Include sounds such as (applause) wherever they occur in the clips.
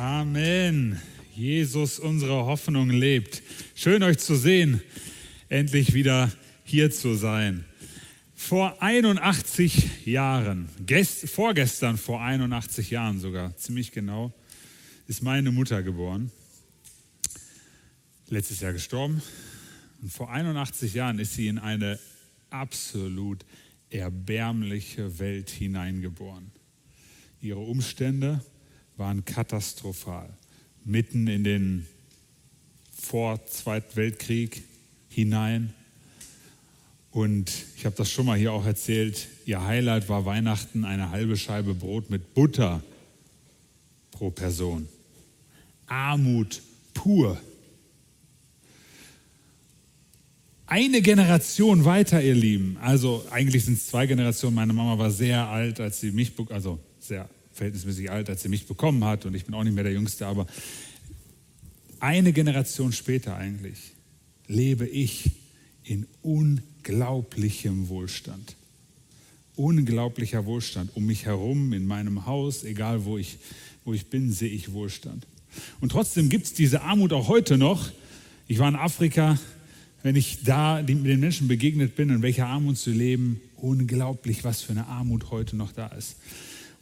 Amen. Jesus, unsere Hoffnung lebt. Schön euch zu sehen, endlich wieder hier zu sein. Vor 81 Jahren, gest, vorgestern vor 81 Jahren sogar, ziemlich genau, ist meine Mutter geboren. Letztes Jahr gestorben. Und vor 81 Jahren ist sie in eine absolut erbärmliche Welt hineingeboren. Ihre Umstände waren katastrophal. Mitten in den vor Zweiten Weltkrieg hinein. Und ich habe das schon mal hier auch erzählt, ihr Highlight war Weihnachten eine halbe Scheibe Brot mit Butter pro Person. Armut pur. Eine Generation weiter, ihr Lieben. Also eigentlich sind es zwei Generationen. Meine Mama war sehr alt, als sie mich, also sehr verhältnismäßig alt, als sie mich bekommen hat und ich bin auch nicht mehr der Jüngste, aber eine Generation später eigentlich lebe ich in unglaublichem Wohlstand. Unglaublicher Wohlstand. Um mich herum, in meinem Haus, egal wo ich, wo ich bin, sehe ich Wohlstand. Und trotzdem gibt es diese Armut auch heute noch. Ich war in Afrika, wenn ich da den Menschen begegnet bin, in welcher Armut zu leben, unglaublich, was für eine Armut heute noch da ist.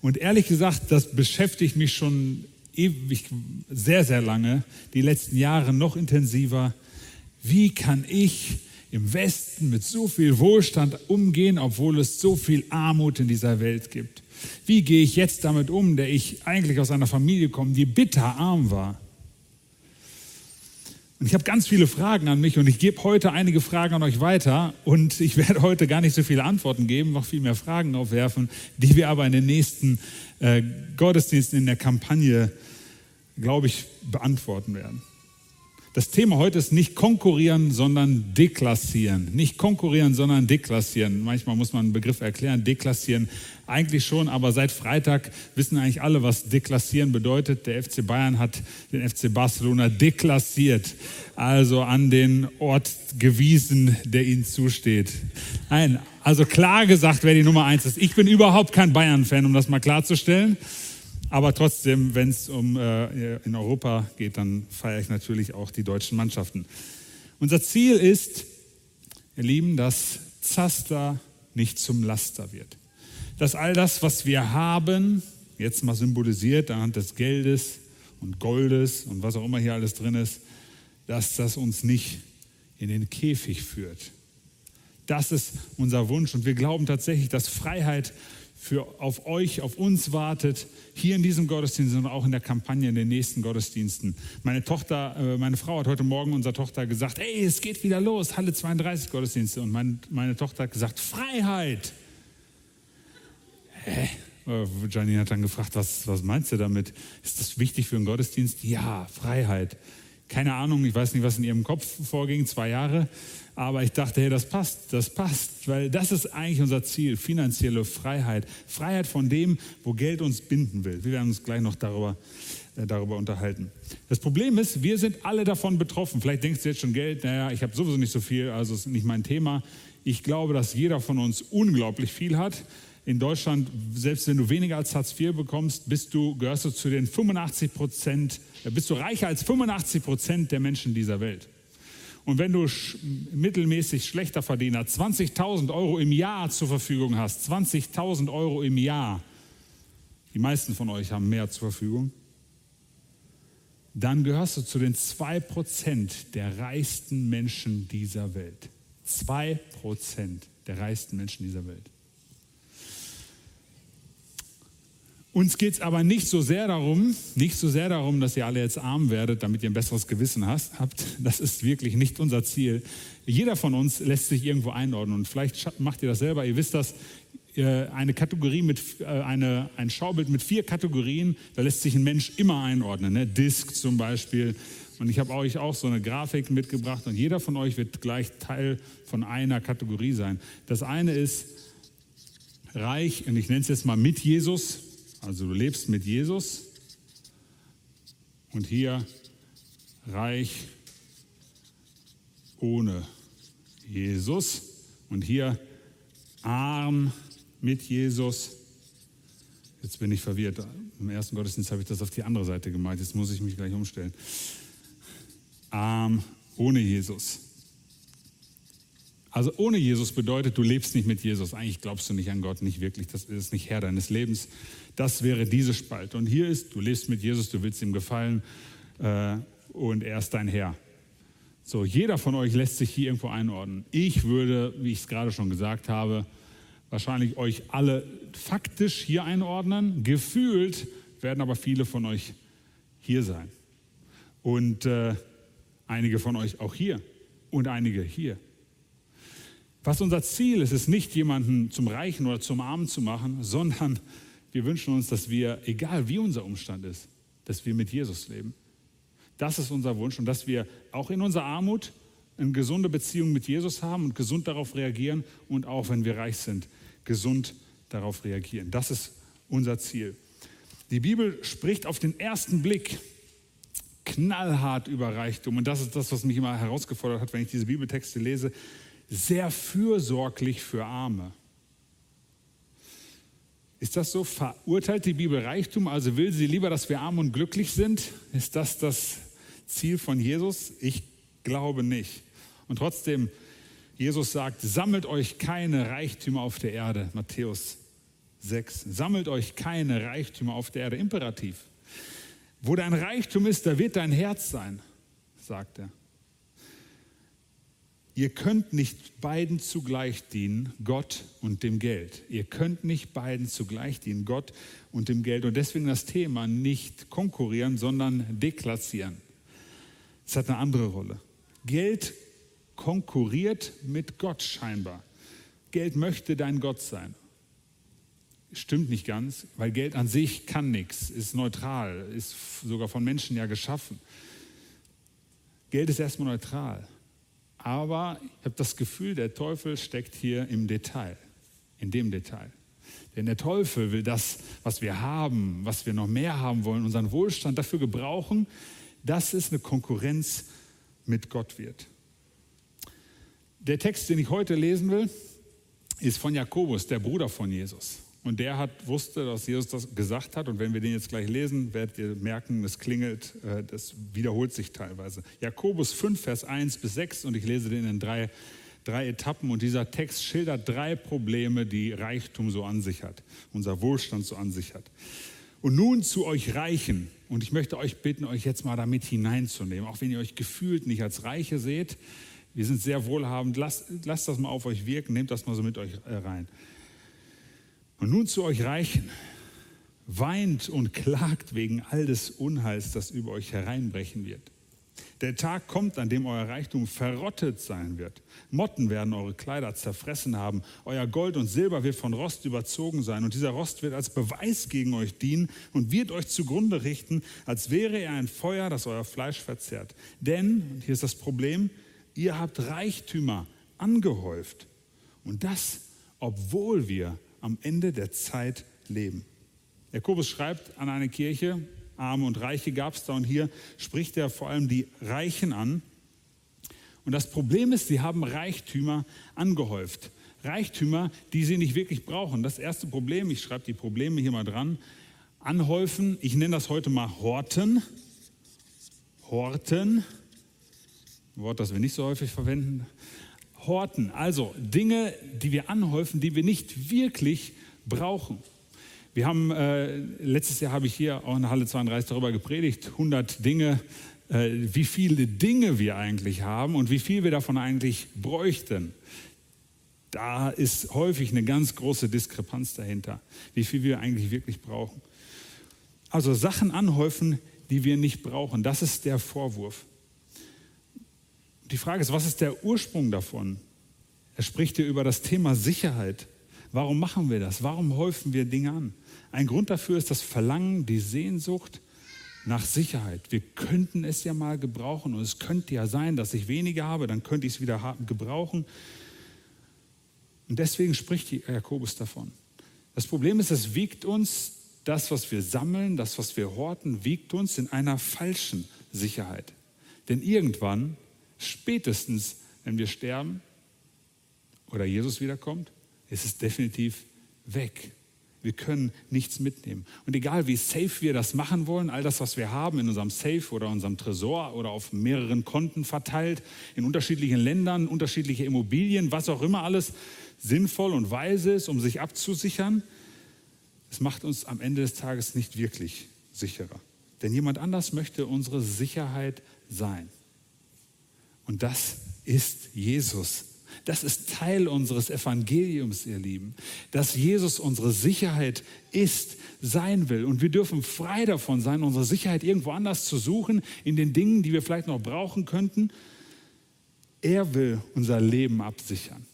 Und ehrlich gesagt, das beschäftigt mich schon ewig, sehr, sehr lange, die letzten Jahre noch intensiver. Wie kann ich im Westen mit so viel Wohlstand umgehen, obwohl es so viel Armut in dieser Welt gibt? Wie gehe ich jetzt damit um, der ich eigentlich aus einer Familie komme, die bitter arm war? Und ich habe ganz viele Fragen an mich und ich gebe heute einige Fragen an euch weiter und ich werde heute gar nicht so viele Antworten geben, noch viel mehr Fragen aufwerfen, die wir aber in den nächsten äh, Gottesdiensten in der Kampagne, glaube ich, beantworten werden. Das Thema heute ist nicht konkurrieren, sondern deklassieren. Nicht konkurrieren, sondern deklassieren. Manchmal muss man einen Begriff erklären. Deklassieren eigentlich schon, aber seit Freitag wissen eigentlich alle, was deklassieren bedeutet. Der FC Bayern hat den FC Barcelona deklassiert, also an den Ort gewiesen, der ihnen zusteht. Nein, also klar gesagt, wer die Nummer eins ist. Ich bin überhaupt kein Bayern-Fan, um das mal klarzustellen. Aber trotzdem, wenn es um äh, in Europa geht, dann feiere ich natürlich auch die deutschen Mannschaften. Unser Ziel ist, ihr Lieben, dass Zaster nicht zum Laster wird. Dass all das, was wir haben, jetzt mal symbolisiert anhand des Geldes und Goldes und was auch immer hier alles drin ist, dass das uns nicht in den Käfig führt. Das ist unser Wunsch und wir glauben tatsächlich, dass Freiheit für, auf euch, auf uns wartet, hier in diesem Gottesdienst und auch in der Kampagne in den nächsten Gottesdiensten. Meine Tochter, äh, meine Frau hat heute Morgen unserer Tochter gesagt, hey, es geht wieder los, Halle 32 Gottesdienste. Und mein, meine Tochter hat gesagt, Freiheit. Hä? Äh, Janine hat dann gefragt, was, was meinst du damit? Ist das wichtig für einen Gottesdienst? Ja, Freiheit. Keine Ahnung, ich weiß nicht, was in ihrem Kopf vorging, zwei Jahre. Aber ich dachte, hey, das passt, das passt, weil das ist eigentlich unser Ziel, finanzielle Freiheit. Freiheit von dem, wo Geld uns binden will. Wir werden uns gleich noch darüber, äh, darüber unterhalten. Das Problem ist, wir sind alle davon betroffen. Vielleicht denkst du jetzt schon Geld, naja, ich habe sowieso nicht so viel, also ist nicht mein Thema. Ich glaube, dass jeder von uns unglaublich viel hat. In Deutschland, selbst wenn du weniger als Hartz IV bekommst, bist du, gehörst du zu den 85 Prozent, äh, bist du reicher als 85 Prozent der Menschen dieser Welt. Und wenn du mittelmäßig schlechter Verdiener 20.000 Euro im Jahr zur Verfügung hast, 20.000 Euro im Jahr, die meisten von euch haben mehr zur Verfügung, dann gehörst du zu den 2% der reichsten Menschen dieser Welt. 2% der reichsten Menschen dieser Welt. Uns geht es aber nicht so sehr darum, nicht so sehr darum, dass ihr alle jetzt arm werdet, damit ihr ein besseres Gewissen hast, habt. Das ist wirklich nicht unser Ziel. Jeder von uns lässt sich irgendwo einordnen und vielleicht macht ihr das selber. Ihr wisst das, eine Kategorie mit eine, ein Schaubild mit vier Kategorien, da lässt sich ein Mensch immer einordnen. Ne? Disk zum Beispiel. Und ich habe euch auch so eine Grafik mitgebracht und jeder von euch wird gleich Teil von einer Kategorie sein. Das eine ist reich, und ich nenne es jetzt mal mit Jesus. Also du lebst mit Jesus und hier reich ohne Jesus und hier arm mit Jesus. Jetzt bin ich verwirrt. Im ersten Gottesdienst habe ich das auf die andere Seite gemeint. Jetzt muss ich mich gleich umstellen. Arm ohne Jesus. Also ohne Jesus bedeutet, du lebst nicht mit Jesus. Eigentlich glaubst du nicht an Gott, nicht wirklich. Das ist nicht Herr deines Lebens. Das wäre diese Spalte. Und hier ist, du lebst mit Jesus, du willst ihm gefallen äh, und er ist dein Herr. So, jeder von euch lässt sich hier irgendwo einordnen. Ich würde, wie ich es gerade schon gesagt habe, wahrscheinlich euch alle faktisch hier einordnen. Gefühlt werden aber viele von euch hier sein. Und äh, einige von euch auch hier und einige hier. Was unser Ziel ist, ist nicht jemanden zum Reichen oder zum Armen zu machen, sondern wir wünschen uns, dass wir, egal wie unser Umstand ist, dass wir mit Jesus leben. Das ist unser Wunsch und dass wir auch in unserer Armut eine gesunde Beziehung mit Jesus haben und gesund darauf reagieren und auch wenn wir reich sind, gesund darauf reagieren. Das ist unser Ziel. Die Bibel spricht auf den ersten Blick knallhart über Reichtum und das ist das, was mich immer herausgefordert hat, wenn ich diese Bibeltexte lese sehr fürsorglich für Arme. Ist das so? Verurteilt die Bibel Reichtum? Also will sie lieber, dass wir arm und glücklich sind? Ist das das Ziel von Jesus? Ich glaube nicht. Und trotzdem, Jesus sagt, sammelt euch keine Reichtümer auf der Erde. Matthäus 6. Sammelt euch keine Reichtümer auf der Erde. Imperativ. Wo dein Reichtum ist, da wird dein Herz sein, sagt er. Ihr könnt nicht beiden zugleich dienen, Gott und dem Geld. Ihr könnt nicht beiden zugleich dienen, Gott und dem Geld. Und deswegen das Thema nicht konkurrieren, sondern deklassieren. Es hat eine andere Rolle. Geld konkurriert mit Gott scheinbar. Geld möchte dein Gott sein. Stimmt nicht ganz, weil Geld an sich kann nichts, ist neutral, ist sogar von Menschen ja geschaffen. Geld ist erstmal neutral. Aber ich habe das Gefühl, der Teufel steckt hier im Detail, in dem Detail. Denn der Teufel will das, was wir haben, was wir noch mehr haben wollen, unseren Wohlstand dafür gebrauchen, dass es eine Konkurrenz mit Gott wird. Der Text, den ich heute lesen will, ist von Jakobus, der Bruder von Jesus. Und der hat, wusste, dass Jesus das gesagt hat. Und wenn wir den jetzt gleich lesen, werdet ihr merken, es klingelt, äh, das wiederholt sich teilweise. Jakobus 5, Vers 1 bis 6 und ich lese den in drei, drei Etappen. Und dieser Text schildert drei Probleme, die Reichtum so an sich hat, unser Wohlstand so an sich hat. Und nun zu euch Reichen. Und ich möchte euch bitten, euch jetzt mal damit hineinzunehmen, auch wenn ihr euch gefühlt nicht als Reiche seht. Wir sind sehr wohlhabend. Lasst, lasst das mal auf euch wirken, nehmt das mal so mit euch äh, rein. Und nun zu euch Reichen. Weint und klagt wegen all des Unheils, das über euch hereinbrechen wird. Der Tag kommt, an dem euer Reichtum verrottet sein wird. Motten werden eure Kleider zerfressen haben. Euer Gold und Silber wird von Rost überzogen sein. Und dieser Rost wird als Beweis gegen euch dienen und wird euch zugrunde richten, als wäre er ein Feuer, das euer Fleisch verzehrt. Denn, und hier ist das Problem, ihr habt Reichtümer angehäuft. Und das, obwohl wir am Ende der Zeit leben. Jakobus schreibt an eine Kirche, Arme und Reiche gab es da und hier spricht er vor allem die Reichen an. Und das Problem ist, sie haben Reichtümer angehäuft. Reichtümer, die sie nicht wirklich brauchen. Das erste Problem, ich schreibe die Probleme hier mal dran, anhäufen, ich nenne das heute mal Horten. Horten, ein Wort, das wir nicht so häufig verwenden horten. Also Dinge, die wir anhäufen, die wir nicht wirklich brauchen. Wir haben, äh, letztes Jahr habe ich hier auch in Halle 32 darüber gepredigt, 100 Dinge, äh, wie viele Dinge wir eigentlich haben und wie viel wir davon eigentlich bräuchten. Da ist häufig eine ganz große Diskrepanz dahinter, wie viel wir eigentlich wirklich brauchen. Also Sachen anhäufen, die wir nicht brauchen, das ist der Vorwurf. Die Frage ist, was ist der Ursprung davon? Er spricht hier über das Thema Sicherheit. Warum machen wir das? Warum häufen wir Dinge an? Ein Grund dafür ist das Verlangen, die Sehnsucht nach Sicherheit. Wir könnten es ja mal gebrauchen und es könnte ja sein, dass ich weniger habe, dann könnte ich es wieder gebrauchen. Und deswegen spricht Jakobus davon. Das Problem ist, es wiegt uns, das, was wir sammeln, das, was wir horten, wiegt uns in einer falschen Sicherheit. Denn irgendwann Spätestens, wenn wir sterben oder Jesus wiederkommt, ist es definitiv weg. Wir können nichts mitnehmen. Und egal wie safe wir das machen wollen, all das, was wir haben in unserem Safe oder unserem Tresor oder auf mehreren Konten verteilt, in unterschiedlichen Ländern, unterschiedliche Immobilien, was auch immer alles sinnvoll und weise ist, um sich abzusichern, es macht uns am Ende des Tages nicht wirklich sicherer. Denn jemand anders möchte unsere Sicherheit sein. Und das ist Jesus. Das ist Teil unseres Evangeliums, ihr Lieben, dass Jesus unsere Sicherheit ist, sein will. Und wir dürfen frei davon sein, unsere Sicherheit irgendwo anders zu suchen, in den Dingen, die wir vielleicht noch brauchen könnten. Er will unser Leben absichern.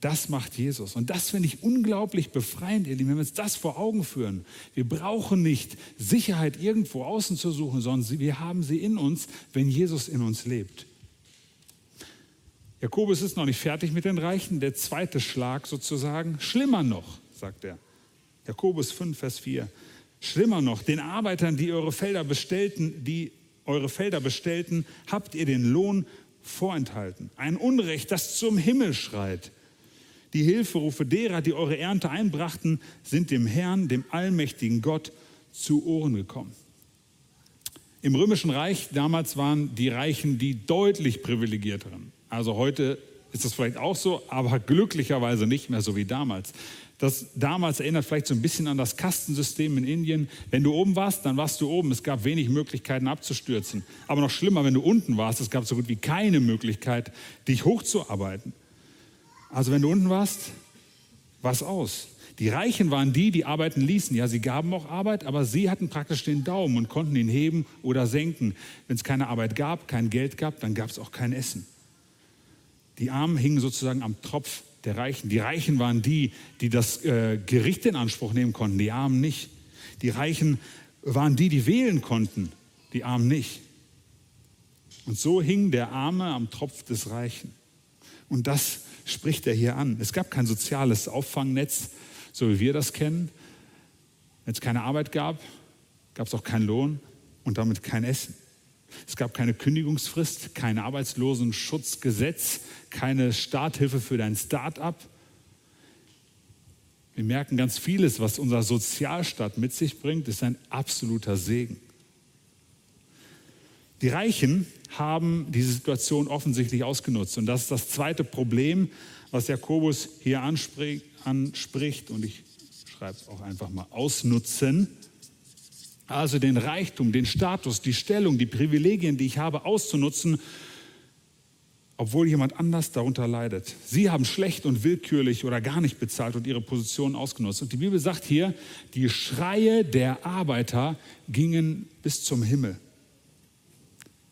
Das macht Jesus. Und das finde ich unglaublich befreiend, ihr Lieben, wenn wir uns das vor Augen führen. Wir brauchen nicht Sicherheit irgendwo außen zu suchen, sondern wir haben sie in uns, wenn Jesus in uns lebt. Jakobus ist noch nicht fertig mit den Reichen. Der zweite Schlag sozusagen. Schlimmer noch, sagt er. Jakobus 5, Vers 4. Schlimmer noch, den Arbeitern, die eure Felder bestellten, die eure Felder bestellten, habt ihr den Lohn vorenthalten. Ein Unrecht, das zum Himmel schreit. Die Hilferufe derer, die eure Ernte einbrachten, sind dem Herrn, dem allmächtigen Gott, zu Ohren gekommen. Im römischen Reich damals waren die Reichen die deutlich privilegierteren. Also heute ist das vielleicht auch so, aber glücklicherweise nicht mehr so wie damals. Das damals erinnert vielleicht so ein bisschen an das Kastensystem in Indien. Wenn du oben warst, dann warst du oben. Es gab wenig Möglichkeiten abzustürzen. Aber noch schlimmer, wenn du unten warst, es gab so gut wie keine Möglichkeit, dich hochzuarbeiten. Also wenn du unten warst, was aus. Die Reichen waren die, die arbeiten ließen. Ja, sie gaben auch Arbeit, aber sie hatten praktisch den Daumen und konnten ihn heben oder senken. Wenn es keine Arbeit gab, kein Geld gab, dann gab es auch kein Essen. Die Armen hingen sozusagen am Tropf der Reichen. Die Reichen waren die, die das äh, Gericht in Anspruch nehmen konnten, die Armen nicht. Die Reichen waren die, die wählen konnten, die Armen nicht. Und so hing der Arme am Tropf des Reichen. Und das spricht er hier an. Es gab kein soziales Auffangnetz, so wie wir das kennen. Wenn es keine Arbeit gab, gab es auch keinen Lohn und damit kein Essen. Es gab keine Kündigungsfrist, kein Arbeitslosenschutzgesetz, keine Starthilfe für dein Start-up. Wir merken ganz vieles, was unser Sozialstaat mit sich bringt, ist ein absoluter Segen. Die Reichen haben diese Situation offensichtlich ausgenutzt. Und das ist das zweite Problem, was Jakobus hier anspricht. Und ich schreibe es auch einfach mal ausnutzen. Also den Reichtum, den Status, die Stellung, die Privilegien, die ich habe, auszunutzen, obwohl jemand anders darunter leidet. Sie haben schlecht und willkürlich oder gar nicht bezahlt und ihre Position ausgenutzt. Und die Bibel sagt hier, die Schreie der Arbeiter gingen bis zum Himmel.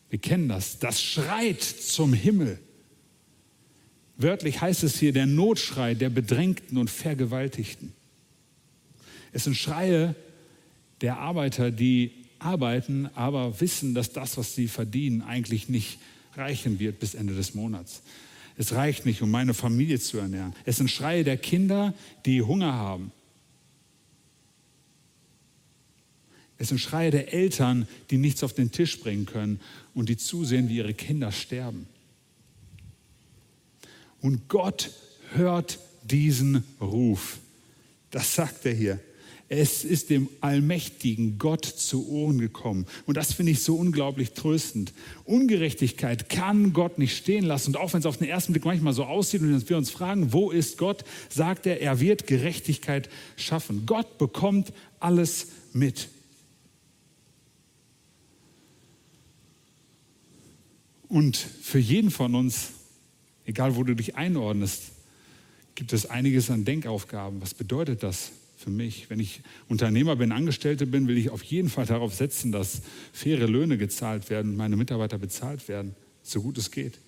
Wir kennen das. Das schreit zum Himmel. Wörtlich heißt es hier der Notschrei der Bedrängten und Vergewaltigten. Es sind Schreie der Arbeiter, die arbeiten, aber wissen, dass das, was sie verdienen, eigentlich nicht reichen wird bis Ende des Monats. Es reicht nicht, um meine Familie zu ernähren. Es sind Schreie der Kinder, die Hunger haben. Es sind Schreie der Eltern, die nichts auf den Tisch bringen können und die zusehen, wie ihre Kinder sterben. Und Gott hört diesen Ruf. Das sagt er hier. Es ist dem allmächtigen Gott zu Ohren gekommen. Und das finde ich so unglaublich tröstend. Ungerechtigkeit kann Gott nicht stehen lassen. Und auch wenn es auf den ersten Blick manchmal so aussieht und wir uns fragen, wo ist Gott, sagt er, er wird Gerechtigkeit schaffen. Gott bekommt alles mit. Und für jeden von uns, egal wo du dich einordnest, gibt es einiges an Denkaufgaben. Was bedeutet das für mich. Wenn ich Unternehmer bin, Angestellte bin, will ich auf jeden Fall darauf setzen, dass faire Löhne gezahlt werden meine Mitarbeiter bezahlt werden, so gut es geht.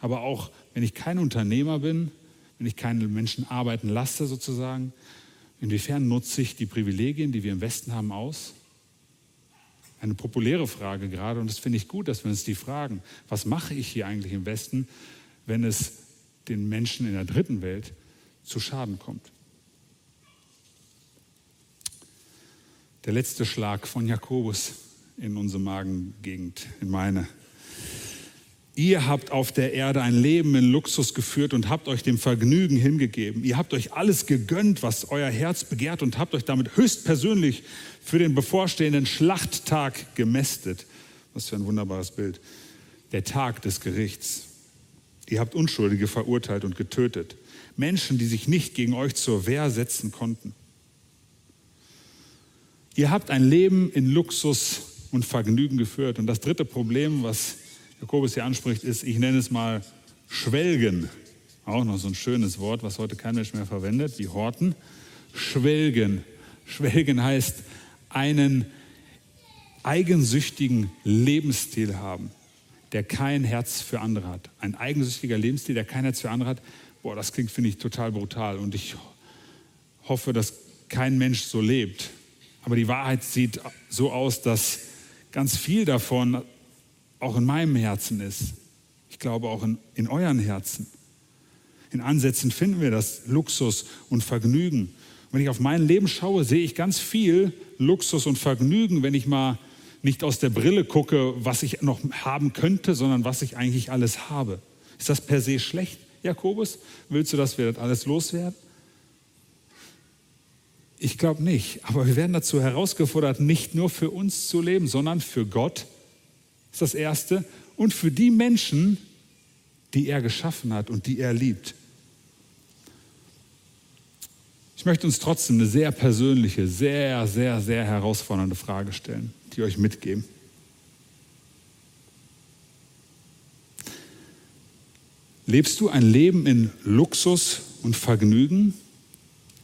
Aber auch wenn ich kein Unternehmer bin, wenn ich keine Menschen arbeiten lasse sozusagen, inwiefern nutze ich die Privilegien, die wir im Westen haben, aus? Eine populäre Frage gerade und das finde ich gut, dass wir uns die fragen. Was mache ich hier eigentlich im Westen, wenn es den Menschen in der dritten Welt zu Schaden kommt? Der letzte Schlag von Jakobus in unsere Magengegend, in meine. Ihr habt auf der Erde ein Leben in Luxus geführt und habt euch dem Vergnügen hingegeben. Ihr habt euch alles gegönnt, was euer Herz begehrt und habt euch damit höchstpersönlich für den bevorstehenden Schlachttag gemästet. Was für ein wunderbares Bild. Der Tag des Gerichts. Ihr habt Unschuldige verurteilt und getötet. Menschen, die sich nicht gegen euch zur Wehr setzen konnten. Ihr habt ein Leben in Luxus und Vergnügen geführt. Und das dritte Problem, was Jakobus hier anspricht, ist, ich nenne es mal Schwelgen. Auch noch so ein schönes Wort, was heute kein Mensch mehr verwendet, wie Horten. Schwelgen. Schwelgen heißt einen eigensüchtigen Lebensstil haben, der kein Herz für andere hat. Ein eigensüchtiger Lebensstil, der kein Herz für andere hat. Boah, das klingt, finde ich, total brutal. Und ich hoffe, dass kein Mensch so lebt. Aber die Wahrheit sieht so aus, dass ganz viel davon auch in meinem Herzen ist. Ich glaube auch in, in euren Herzen. In Ansätzen finden wir das Luxus und Vergnügen. Wenn ich auf mein Leben schaue, sehe ich ganz viel Luxus und Vergnügen, wenn ich mal nicht aus der Brille gucke, was ich noch haben könnte, sondern was ich eigentlich alles habe. Ist das per se schlecht, Jakobus? Willst du, dass wir das alles loswerden? Ich glaube nicht. Aber wir werden dazu herausgefordert, nicht nur für uns zu leben, sondern für Gott ist das Erste. Und für die Menschen, die er geschaffen hat und die er liebt. Ich möchte uns trotzdem eine sehr persönliche, sehr, sehr, sehr herausfordernde Frage stellen, die euch mitgeben. Lebst du ein Leben in Luxus und Vergnügen?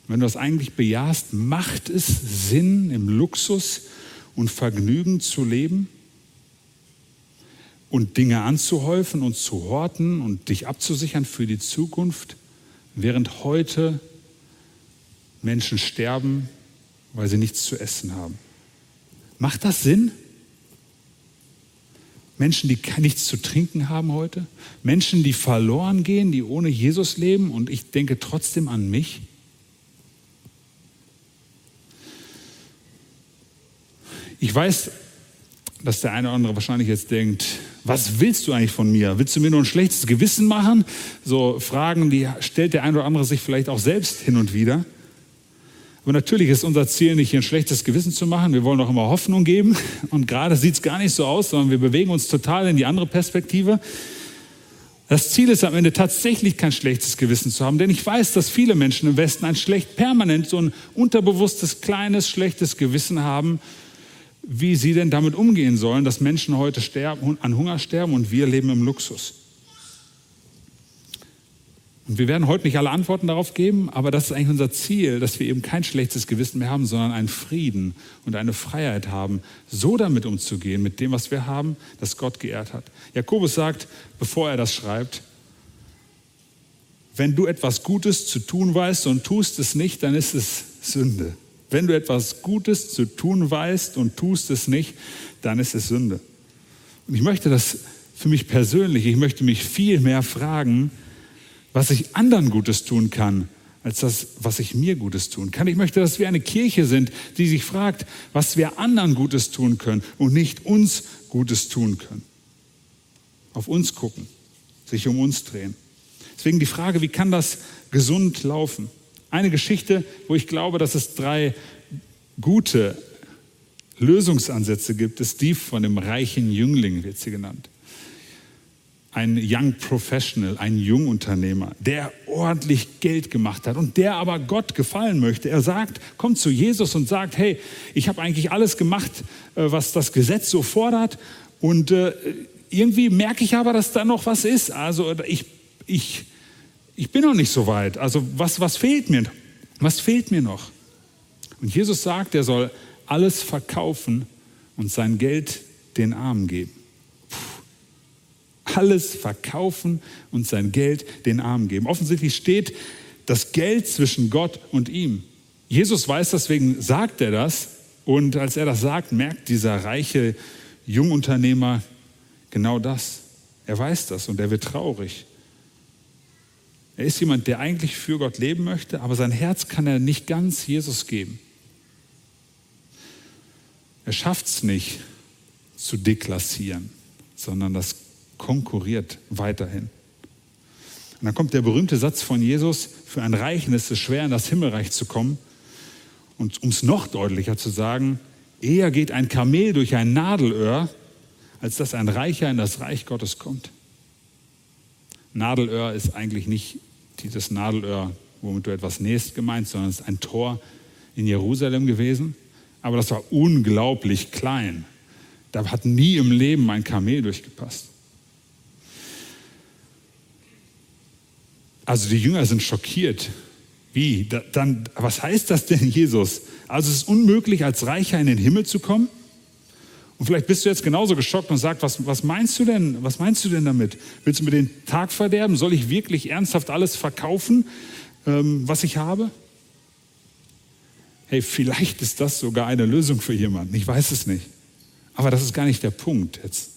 Wenn du das eigentlich bejahst, macht es Sinn, im Luxus und Vergnügen zu leben? und Dinge anzuhäufen und zu horten und dich abzusichern für die Zukunft, während heute Menschen sterben, weil sie nichts zu essen haben. Macht das Sinn? Menschen, die nichts zu trinken haben heute? Menschen, die verloren gehen, die ohne Jesus leben und ich denke trotzdem an mich? Ich weiß, dass der eine oder andere wahrscheinlich jetzt denkt, was willst du eigentlich von mir? Willst du mir nur ein schlechtes Gewissen machen? So Fragen, die stellt der eine oder andere sich vielleicht auch selbst hin und wieder. Aber natürlich ist unser Ziel nicht, hier ein schlechtes Gewissen zu machen. Wir wollen auch immer Hoffnung geben. Und gerade sieht es gar nicht so aus, sondern wir bewegen uns total in die andere Perspektive. Das Ziel ist am Ende tatsächlich kein schlechtes Gewissen zu haben, denn ich weiß, dass viele Menschen im Westen ein schlecht, permanent so ein unterbewusstes, kleines, schlechtes Gewissen haben wie sie denn damit umgehen sollen, dass Menschen heute sterben, an Hunger sterben und wir leben im Luxus. Und wir werden heute nicht alle Antworten darauf geben, aber das ist eigentlich unser Ziel, dass wir eben kein schlechtes Gewissen mehr haben, sondern einen Frieden und eine Freiheit haben, so damit umzugehen, mit dem, was wir haben, das Gott geehrt hat. Jakobus sagt, bevor er das schreibt, wenn du etwas Gutes zu tun weißt und tust es nicht, dann ist es Sünde. Wenn du etwas Gutes zu tun weißt und tust es nicht, dann ist es Sünde. Und ich möchte das für mich persönlich, ich möchte mich viel mehr fragen, was ich anderen Gutes tun kann, als das, was ich mir Gutes tun kann. Ich möchte, dass wir eine Kirche sind, die sich fragt, was wir anderen Gutes tun können und nicht uns Gutes tun können. Auf uns gucken, sich um uns drehen. Deswegen die Frage, wie kann das gesund laufen? Eine Geschichte, wo ich glaube, dass es drei gute Lösungsansätze gibt, ist die von dem reichen Jüngling, wird sie genannt. Ein Young Professional, ein Jungunternehmer, der ordentlich Geld gemacht hat und der aber Gott gefallen möchte. Er sagt, kommt zu Jesus und sagt, hey, ich habe eigentlich alles gemacht, äh, was das Gesetz so fordert und äh, irgendwie merke ich aber, dass da noch was ist. Also ich, ich ich bin noch nicht so weit. Also was, was fehlt mir? Was fehlt mir noch? Und Jesus sagt, er soll alles verkaufen und sein Geld den Armen geben. Puh. Alles verkaufen und sein Geld den Armen geben. Offensichtlich steht das Geld zwischen Gott und ihm. Jesus weiß, deswegen sagt er das. Und als er das sagt, merkt dieser reiche Jungunternehmer genau das. Er weiß das und er wird traurig. Er ist jemand, der eigentlich für Gott leben möchte, aber sein Herz kann er nicht ganz Jesus geben. Er schafft es nicht zu deklassieren, sondern das konkurriert weiterhin. Und dann kommt der berühmte Satz von Jesus, für ein Reichen ist es schwer, in das Himmelreich zu kommen. Und um es noch deutlicher zu sagen, eher geht ein Kamel durch ein Nadelöhr, als dass ein Reicher in das Reich Gottes kommt. Nadelöhr ist eigentlich nicht dieses Nadelöhr, womit du etwas nähst, gemeint, sondern es ist ein Tor in Jerusalem gewesen. Aber das war unglaublich klein. Da hat nie im Leben ein Kamel durchgepasst. Also die Jünger sind schockiert. Wie? Da, dann, was heißt das denn, Jesus? Also es ist unmöglich, als Reicher in den Himmel zu kommen? Und vielleicht bist du jetzt genauso geschockt und sagst, was, was meinst du denn? Was meinst du denn damit? Willst du mir den Tag verderben? Soll ich wirklich ernsthaft alles verkaufen, ähm, was ich habe? Hey, vielleicht ist das sogar eine Lösung für jemanden. Ich weiß es nicht. Aber das ist gar nicht der Punkt jetzt.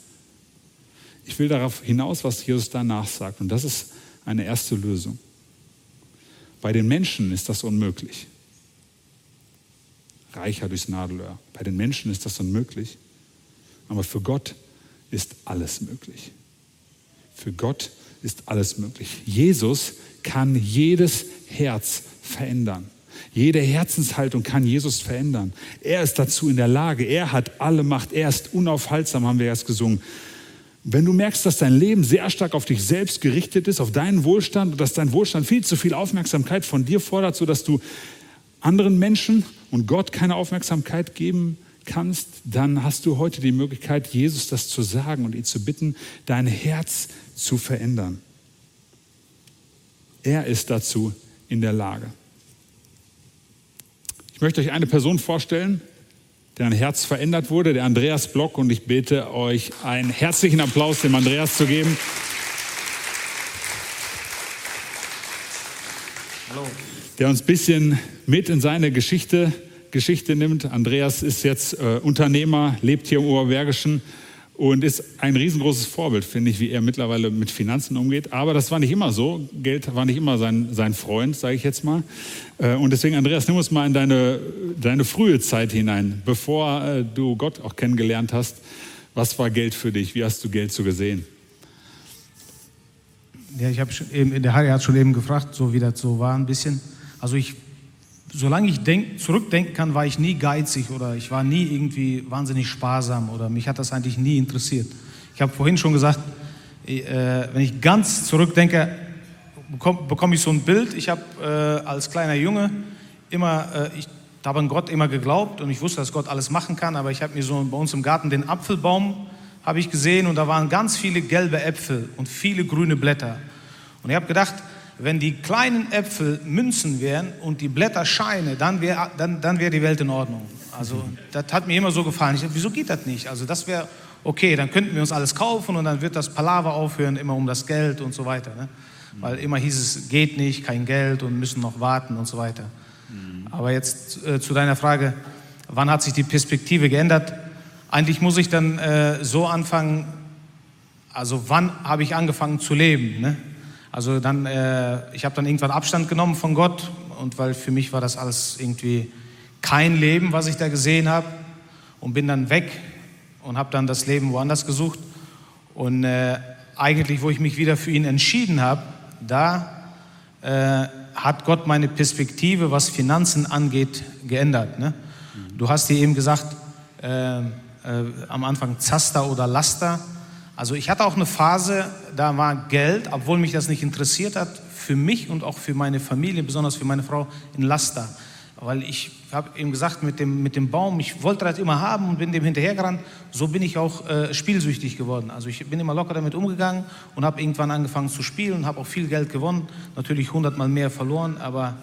Ich will darauf hinaus, was Jesus danach sagt. Und das ist eine erste Lösung. Bei den Menschen ist das unmöglich. Reicher durchs Nadelöhr. Bei den Menschen ist das unmöglich. Aber für Gott ist alles möglich. Für Gott ist alles möglich. Jesus kann jedes Herz verändern. Jede Herzenshaltung kann Jesus verändern. Er ist dazu in der Lage. Er hat alle Macht. Er ist unaufhaltsam, haben wir erst gesungen. Wenn du merkst, dass dein Leben sehr stark auf dich selbst gerichtet ist, auf deinen Wohlstand und dass dein Wohlstand viel zu viel Aufmerksamkeit von dir fordert, sodass du anderen Menschen und Gott keine Aufmerksamkeit geben kannst, dann hast du heute die Möglichkeit, Jesus das zu sagen und ihn zu bitten, dein Herz zu verändern. Er ist dazu in der Lage. Ich möchte euch eine Person vorstellen, deren Herz verändert wurde, der Andreas Block. Und ich bitte euch, einen herzlichen Applaus dem Andreas zu geben. Hallo. Der uns ein bisschen mit in seine Geschichte, Geschichte nimmt. Andreas ist jetzt äh, Unternehmer, lebt hier im Oberbergischen und ist ein riesengroßes Vorbild, finde ich, wie er mittlerweile mit Finanzen umgeht. Aber das war nicht immer so. Geld war nicht immer sein, sein Freund, sage ich jetzt mal. Äh, und deswegen, Andreas, nimm uns mal in deine, deine frühe Zeit hinein, bevor äh, du Gott auch kennengelernt hast. Was war Geld für dich? Wie hast du Geld so gesehen? Ja, ich habe eben, der Harry hat schon eben gefragt, so wie das so war ein bisschen. Also ich solange ich denk, zurückdenken kann, war ich nie geizig oder ich war nie irgendwie wahnsinnig sparsam oder mich hat das eigentlich nie interessiert. Ich habe vorhin schon gesagt, äh, wenn ich ganz zurückdenke, bekomme bekomm ich so ein Bild. Ich habe äh, als kleiner Junge immer, äh, ich habe an Gott immer geglaubt und ich wusste, dass Gott alles machen kann, aber ich habe mir so bei uns im Garten den Apfelbaum habe ich gesehen und da waren ganz viele gelbe Äpfel und viele grüne Blätter. Und ich habe gedacht, wenn die kleinen Äpfel Münzen wären und die Blätter Scheine, dann wäre dann, dann wär die Welt in Ordnung. Also das hat mir immer so gefallen. Ich dachte, wieso geht das nicht? Also das wäre okay, dann könnten wir uns alles kaufen und dann wird das Palaver aufhören, immer um das Geld und so weiter. Ne? Weil immer hieß es, geht nicht, kein Geld und müssen noch warten und so weiter. Aber jetzt äh, zu deiner Frage, wann hat sich die Perspektive geändert? Eigentlich muss ich dann äh, so anfangen, also wann habe ich angefangen zu leben? Ne? Also dann, äh, ich habe dann irgendwann Abstand genommen von Gott und weil für mich war das alles irgendwie kein Leben, was ich da gesehen habe und bin dann weg und habe dann das Leben woanders gesucht und äh, eigentlich, wo ich mich wieder für ihn entschieden habe, da äh, hat Gott meine Perspektive, was Finanzen angeht, geändert. Ne? Du hast dir eben gesagt, äh, äh, am Anfang Zaster oder Laster. Also ich hatte auch eine Phase, da war Geld, obwohl mich das nicht interessiert hat, für mich und auch für meine Familie, besonders für meine Frau, ein Laster. Weil ich habe eben gesagt, mit dem, mit dem Baum, ich wollte das immer haben und bin dem hinterhergerannt. So bin ich auch äh, spielsüchtig geworden. Also ich bin immer locker damit umgegangen und habe irgendwann angefangen zu spielen, habe auch viel Geld gewonnen, natürlich hundertmal mehr verloren, aber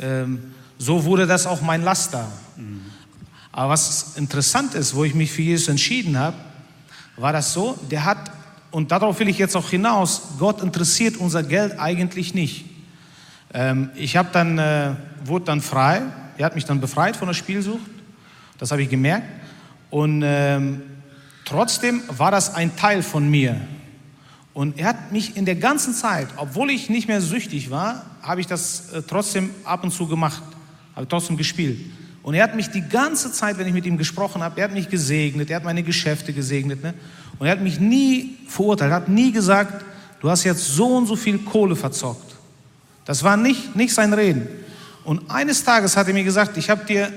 ähm, so wurde das auch mein Laster. Mhm. Aber was interessant ist, wo ich mich für Jesus entschieden habe, war das so, der hat, und darauf will ich jetzt auch hinaus, Gott interessiert unser Geld eigentlich nicht. Ähm, ich habe dann, äh, wurde dann frei, er hat mich dann befreit von der Spielsucht, das habe ich gemerkt. Und ähm, trotzdem war das ein Teil von mir. Und er hat mich in der ganzen Zeit, obwohl ich nicht mehr süchtig war, habe ich das äh, trotzdem ab und zu gemacht, habe trotzdem gespielt. Und er hat mich die ganze Zeit, wenn ich mit ihm gesprochen habe, er hat mich gesegnet, er hat meine Geschäfte gesegnet. Ne? Und er hat mich nie verurteilt, hat nie gesagt, du hast jetzt so und so viel Kohle verzockt. Das war nicht, nicht sein Reden. Und eines Tages hat er mir gesagt, ich habe dir,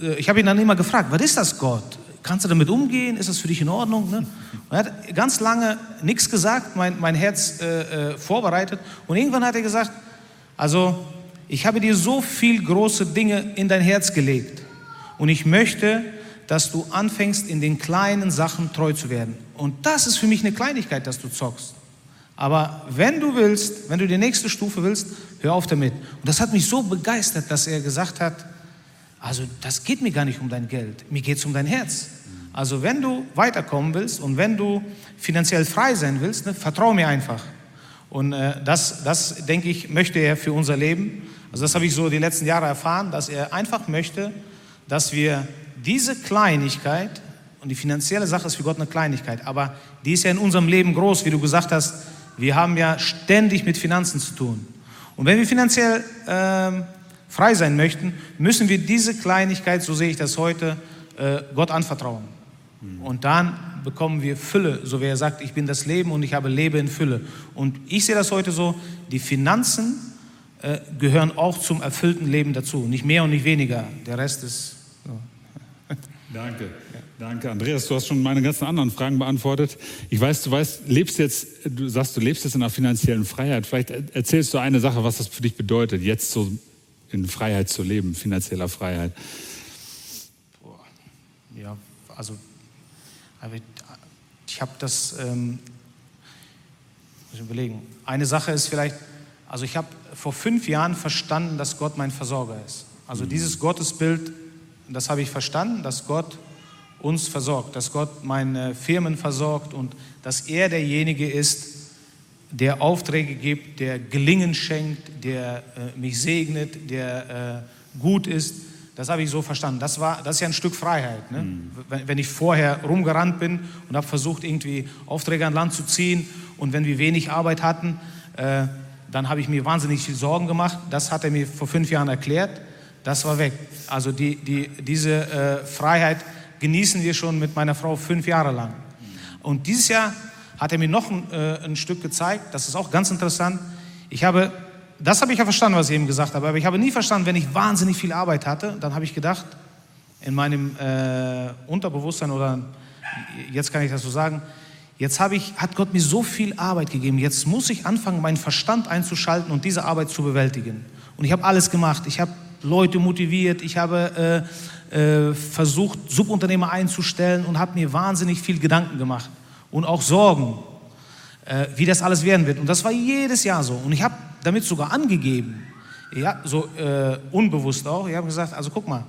äh, ihn dann immer gefragt, was ist das Gott? Kannst du damit umgehen? Ist das für dich in Ordnung? Ne? Er hat ganz lange nichts gesagt, mein, mein Herz äh, äh, vorbereitet. Und irgendwann hat er gesagt, also ich habe dir so viel große Dinge in dein Herz gelegt. Und ich möchte, dass du anfängst, in den kleinen Sachen treu zu werden. Und das ist für mich eine Kleinigkeit, dass du zockst. Aber wenn du willst, wenn du die nächste Stufe willst, hör auf damit. Und das hat mich so begeistert, dass er gesagt hat, also das geht mir gar nicht um dein Geld, mir geht es um dein Herz. Also wenn du weiterkommen willst und wenn du finanziell frei sein willst, ne, vertrau mir einfach. Und äh, das, das, denke ich, möchte er für unser Leben. Also das habe ich so die letzten Jahre erfahren, dass er einfach möchte, dass wir diese Kleinigkeit, und die finanzielle Sache ist für Gott eine Kleinigkeit, aber die ist ja in unserem Leben groß, wie du gesagt hast, wir haben ja ständig mit Finanzen zu tun. Und wenn wir finanziell äh, frei sein möchten, müssen wir diese Kleinigkeit, so sehe ich das heute, äh, Gott anvertrauen. Und dann bekommen wir Fülle, so wie er sagt, ich bin das Leben und ich habe Leben in Fülle. Und ich sehe das heute so, die Finanzen äh, gehören auch zum erfüllten Leben dazu. Nicht mehr und nicht weniger. Der Rest ist so. (laughs) Danke. Danke, Andreas. Du hast schon meine ganzen anderen Fragen beantwortet. Ich weiß, du weißt, lebst jetzt, du sagst, du lebst jetzt in einer finanziellen Freiheit. Vielleicht erzählst du eine Sache, was das für dich bedeutet, jetzt so in Freiheit zu leben, finanzieller Freiheit. Ja, also ich habe das, ähm, muss ich überlegen. Eine Sache ist vielleicht, also ich habe vor fünf Jahren verstanden, dass Gott mein Versorger ist. Also mhm. dieses Gottesbild, das habe ich verstanden, dass Gott uns versorgt, dass Gott meine Firmen versorgt und dass er derjenige ist, der Aufträge gibt, der Gelingen schenkt, der äh, mich segnet, der äh, gut ist. Das habe ich so verstanden. Das, war, das ist ja ein Stück Freiheit. Ne? Mhm. Wenn, wenn, ich vorher rumgerannt bin und habe versucht, irgendwie Aufträge an Land zu ziehen und wenn wir wenig Arbeit hatten, äh, dann habe ich mir wahnsinnig viel Sorgen gemacht. Das hat er mir vor fünf Jahren erklärt. Das war weg. Also die, die, diese äh, Freiheit genießen wir schon mit meiner Frau fünf Jahre lang. Und dieses Jahr hat er mir noch ein, äh, ein Stück gezeigt, das ist auch ganz interessant. Ich habe, das habe ich ja verstanden, was ich eben gesagt habe, aber ich habe nie verstanden, wenn ich wahnsinnig viel Arbeit hatte, dann habe ich gedacht, in meinem äh, Unterbewusstsein oder jetzt kann ich das so sagen, jetzt habe ich, hat Gott mir so viel Arbeit gegeben, jetzt muss ich anfangen, meinen Verstand einzuschalten und diese Arbeit zu bewältigen. Und ich habe alles gemacht. Ich habe Leute motiviert, ich habe äh, äh, versucht, Subunternehmer einzustellen und habe mir wahnsinnig viel Gedanken gemacht und auch Sorgen, äh, wie das alles werden wird. Und das war jedes Jahr so. Und ich habe damit sogar angegeben, ja, so äh, unbewusst auch, ich habe gesagt, also guck mal,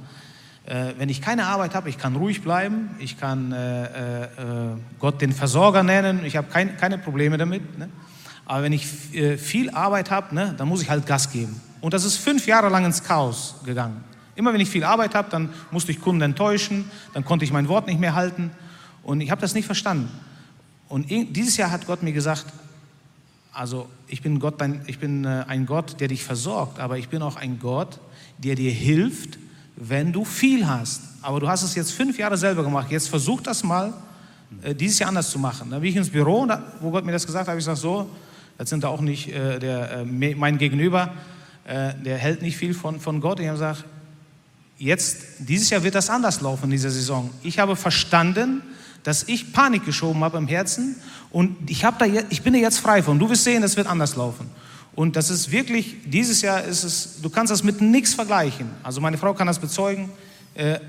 äh, wenn ich keine Arbeit habe, ich kann ruhig bleiben, ich kann äh, äh, Gott den Versorger nennen, ich habe kein, keine Probleme damit. Ne? Aber wenn ich viel Arbeit habe, ne, dann muss ich halt Gas geben. Und das ist fünf Jahre lang ins Chaos gegangen. Immer wenn ich viel Arbeit habe, dann musste ich Kunden enttäuschen, dann konnte ich mein Wort nicht mehr halten. Und ich habe das nicht verstanden. Und dieses Jahr hat Gott mir gesagt, also ich bin, Gott, ich bin äh, ein Gott, der dich versorgt, aber ich bin auch ein Gott, der dir hilft, wenn du viel hast. Aber du hast es jetzt fünf Jahre selber gemacht. Jetzt versuch das mal, äh, dieses Jahr anders zu machen. Da bin ich ins Büro, wo Gott mir das gesagt hat, habe ich gesagt, so, das sind da auch nicht äh, der, mein Gegenüber, der hält nicht viel von, von Gott. Ich habe gesagt, jetzt, dieses Jahr wird das anders laufen in dieser Saison. Ich habe verstanden, dass ich Panik geschoben habe im Herzen und ich, da, ich bin da jetzt frei von. Du wirst sehen, das wird anders laufen. Und das ist wirklich, dieses Jahr ist es, du kannst das mit nichts vergleichen. Also meine Frau kann das bezeugen, äh,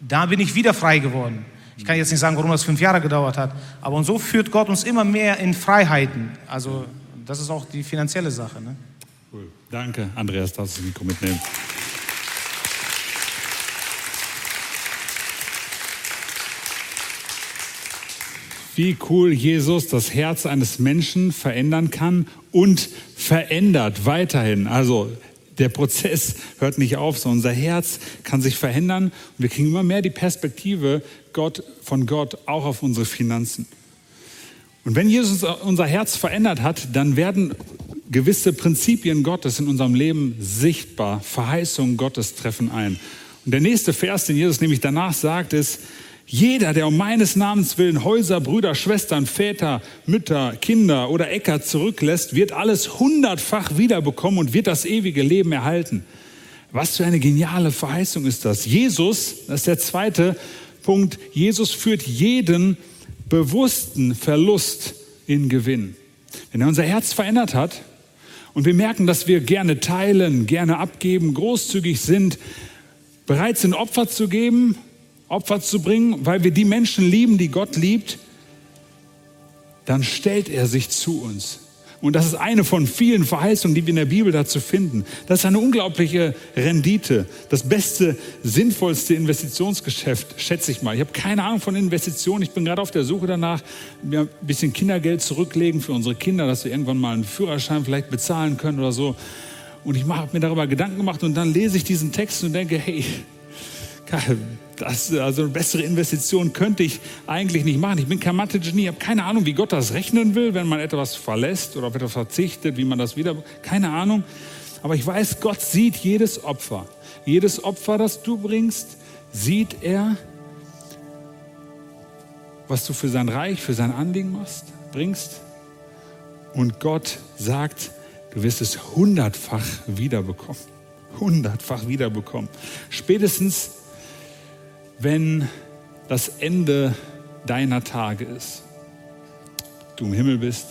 da bin ich wieder frei geworden. Ich kann jetzt nicht sagen, warum das fünf Jahre gedauert hat, aber und so führt Gott uns immer mehr in Freiheiten. Also das ist auch die finanzielle Sache. Ne? Cool. Danke, Andreas, dass du das Mikro mitnimmst. wie cool Jesus das Herz eines Menschen verändern kann und verändert weiterhin. Also der Prozess hört nicht auf, sondern unser Herz kann sich verändern und wir kriegen immer mehr die Perspektive Gott, von Gott auch auf unsere Finanzen. Und wenn Jesus unser Herz verändert hat, dann werden gewisse Prinzipien Gottes in unserem Leben sichtbar. Verheißungen Gottes treffen ein. Und der nächste Vers, den Jesus nämlich danach sagt, ist, jeder, der um meines Namens willen Häuser, Brüder, Schwestern, Väter, Mütter, Kinder oder Äcker zurücklässt, wird alles hundertfach wiederbekommen und wird das ewige Leben erhalten. Was für eine geniale Verheißung ist das. Jesus, das ist der zweite Punkt, Jesus führt jeden bewussten Verlust in Gewinn. Wenn er unser Herz verändert hat und wir merken, dass wir gerne teilen, gerne abgeben, großzügig sind, bereit sind, Opfer zu geben, Opfer zu bringen, weil wir die Menschen lieben, die Gott liebt, dann stellt er sich zu uns. Und das ist eine von vielen Verheißungen, die wir in der Bibel dazu finden. Das ist eine unglaubliche Rendite. Das beste, sinnvollste Investitionsgeschäft, schätze ich mal. Ich habe keine Ahnung von Investitionen. Ich bin gerade auf der Suche danach, mir ein bisschen Kindergeld zurücklegen für unsere Kinder, dass wir irgendwann mal einen Führerschein vielleicht bezahlen können oder so. Und ich habe mir darüber Gedanken gemacht und dann lese ich diesen Text und denke, hey, das, also eine bessere Investition könnte ich eigentlich nicht machen. Ich bin kein Mathe-Genie, ich habe keine Ahnung, wie Gott das rechnen will, wenn man etwas verlässt oder auf etwas verzichtet, wie man das wieder. Keine Ahnung. Aber ich weiß, Gott sieht jedes Opfer. Jedes Opfer, das du bringst, sieht er, was du für sein Reich, für sein Anliegen machst, bringst. Und Gott sagt, du wirst es hundertfach wiederbekommen. Hundertfach wiederbekommen. Spätestens wenn das Ende deiner Tage ist, du im Himmel bist,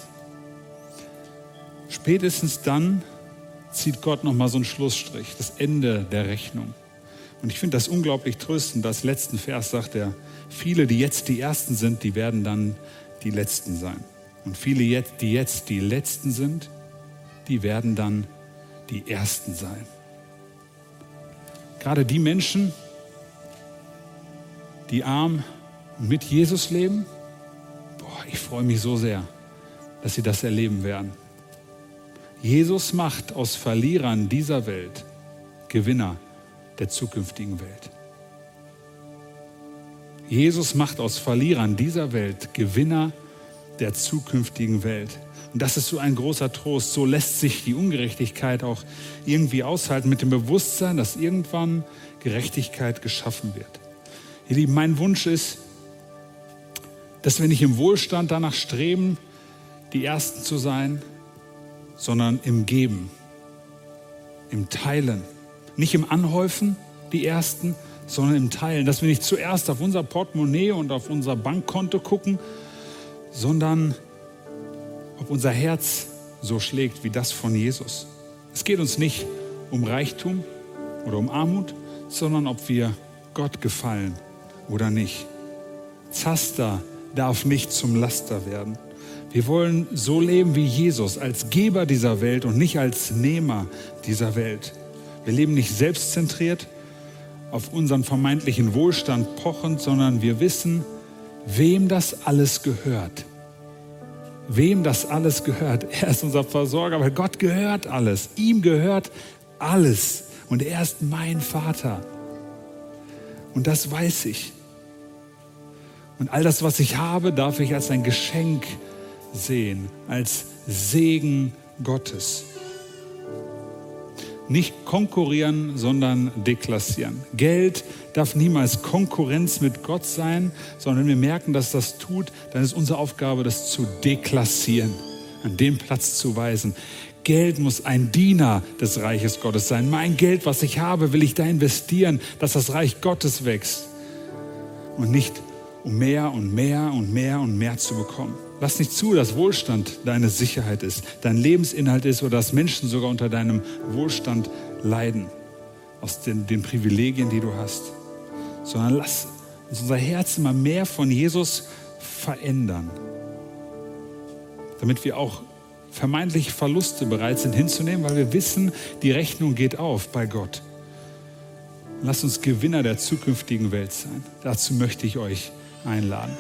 spätestens dann zieht Gott noch mal so einen Schlussstrich, das Ende der Rechnung. Und ich finde das unglaublich tröstend. Das letzten Vers sagt er, viele, die jetzt die Ersten sind, die werden dann die Letzten sein. Und viele, die jetzt die Letzten sind, die werden dann die Ersten sein. Gerade die Menschen, die arm mit Jesus leben, boah, ich freue mich so sehr, dass sie das erleben werden. Jesus macht aus Verlierern dieser Welt Gewinner der zukünftigen Welt. Jesus macht aus Verlierern dieser Welt Gewinner der zukünftigen Welt. Und das ist so ein großer Trost. So lässt sich die Ungerechtigkeit auch irgendwie aushalten mit dem Bewusstsein, dass irgendwann Gerechtigkeit geschaffen wird. Ihr Lieben, mein Wunsch ist, dass wir nicht im Wohlstand danach streben, die Ersten zu sein, sondern im Geben, im Teilen. Nicht im Anhäufen, die Ersten, sondern im Teilen. Dass wir nicht zuerst auf unser Portemonnaie und auf unser Bankkonto gucken, sondern ob unser Herz so schlägt wie das von Jesus. Es geht uns nicht um Reichtum oder um Armut, sondern ob wir Gott gefallen oder nicht. Zaster darf nicht zum Laster werden. Wir wollen so leben wie Jesus, als Geber dieser Welt und nicht als Nehmer dieser Welt. Wir leben nicht selbstzentriert, auf unseren vermeintlichen Wohlstand pochend, sondern wir wissen, wem das alles gehört. Wem das alles gehört. (laughs) Er ist unser Versorger, aber Gott gehört alles. Ihm gehört alles. Und er ist mein Vater. Und das weiß ich. Und all das, was ich habe, darf ich als ein Geschenk sehen, als Segen Gottes. Nicht konkurrieren, sondern deklassieren. Geld darf niemals Konkurrenz mit Gott sein, sondern wenn wir merken, dass das tut, dann ist unsere Aufgabe, das zu deklassieren, an den Platz zu weisen. Geld muss ein Diener des Reiches Gottes sein. Mein Geld, was ich habe, will ich da investieren, dass das Reich Gottes wächst. Und nicht um mehr und mehr und mehr und mehr zu bekommen. Lass nicht zu, dass Wohlstand deine Sicherheit ist, dein Lebensinhalt ist oder dass Menschen sogar unter deinem Wohlstand leiden, aus den, den Privilegien, die du hast. Sondern lass uns unser Herz immer mehr von Jesus verändern, damit wir auch vermeintliche Verluste bereit sind hinzunehmen, weil wir wissen, die Rechnung geht auf bei Gott. Lass uns Gewinner der zukünftigen Welt sein. Dazu möchte ich euch einladen.